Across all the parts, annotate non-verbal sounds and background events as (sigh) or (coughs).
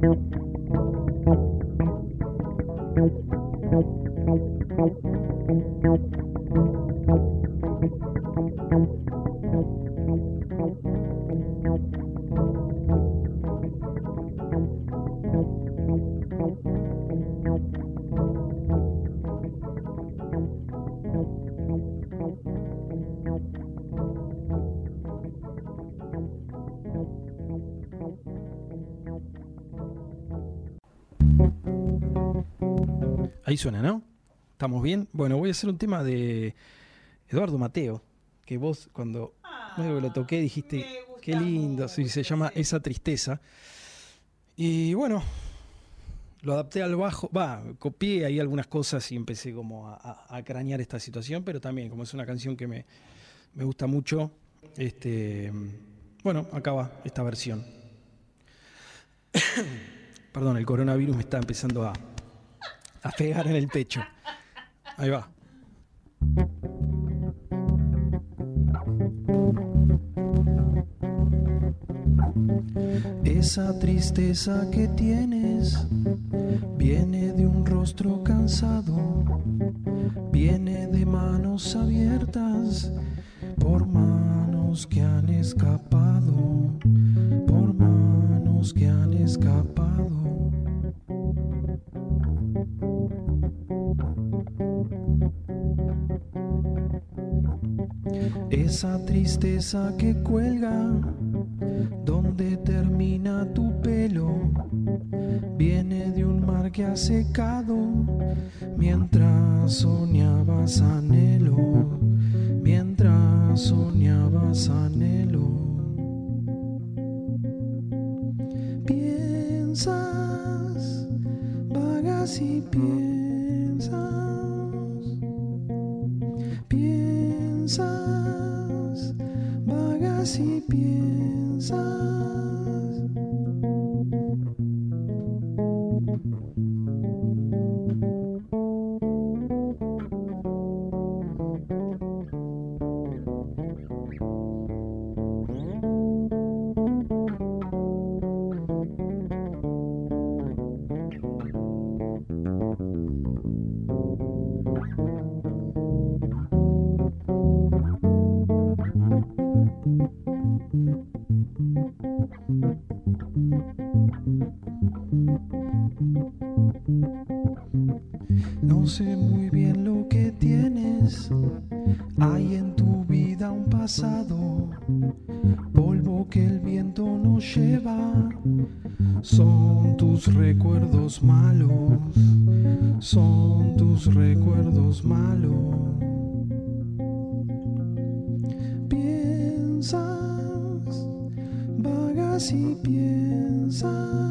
Nope. Ahí suena, ¿no? ¿Estamos bien? Bueno, voy a hacer un tema de Eduardo Mateo, que vos cuando luego lo toqué dijiste, qué lindo, sí, se llama Esa Tristeza. Y bueno, lo adapté al bajo, va, copié ahí algunas cosas y empecé como a, a, cranear esta situación, pero también como es una canción que me, me gusta mucho, este, bueno, acaba esta versión. (coughs) Perdón, el coronavirus me está empezando a, a pegar en el pecho. Ahí va. Esa tristeza que tienes viene de un rostro cansado, viene de manos abiertas por manos que han escapado, por manos que han escapado. Esa tristeza que cuelga, donde termina tu pelo, viene de un mar que ha secado, mientras soñabas anhelo, mientras soñabas anhelo. Piensas, vagas y piensas, No sé muy bien lo que tienes. Hay en tu vida un pasado, polvo que el viento no lleva. Son tus recuerdos malos, son tus recuerdos malos. Piensas, vagas y piensas,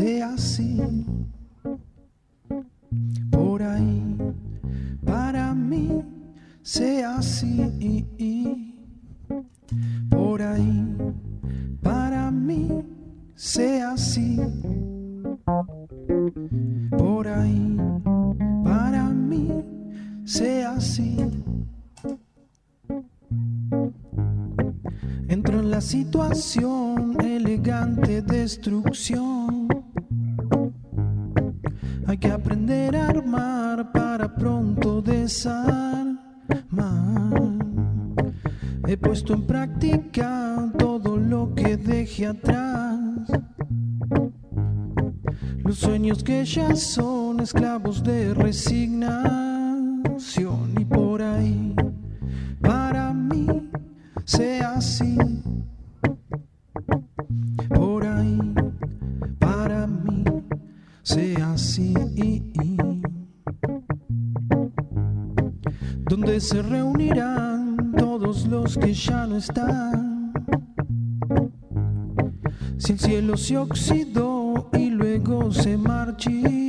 ahí, para para pronto desarmar. He puesto en práctica todo lo que dejé atrás. Los sueños que ya son esclavos de resignación Se reunirán todos los que ya no están. Si el cielo se oxidó y luego se marchitó.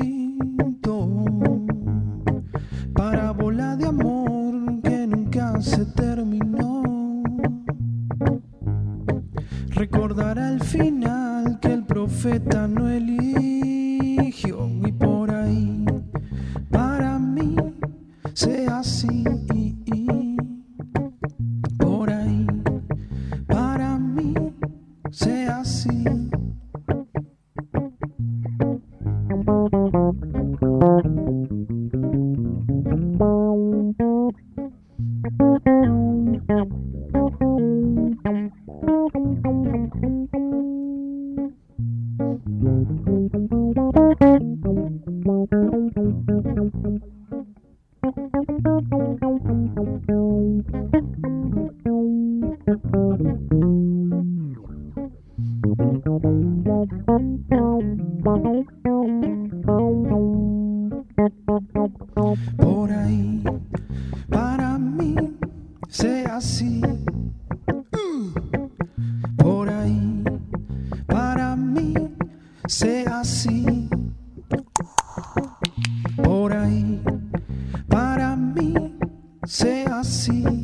Por ahí, para mí, sea así. Por ahí, para mí, sea así. Por ahí, para mí, sea así.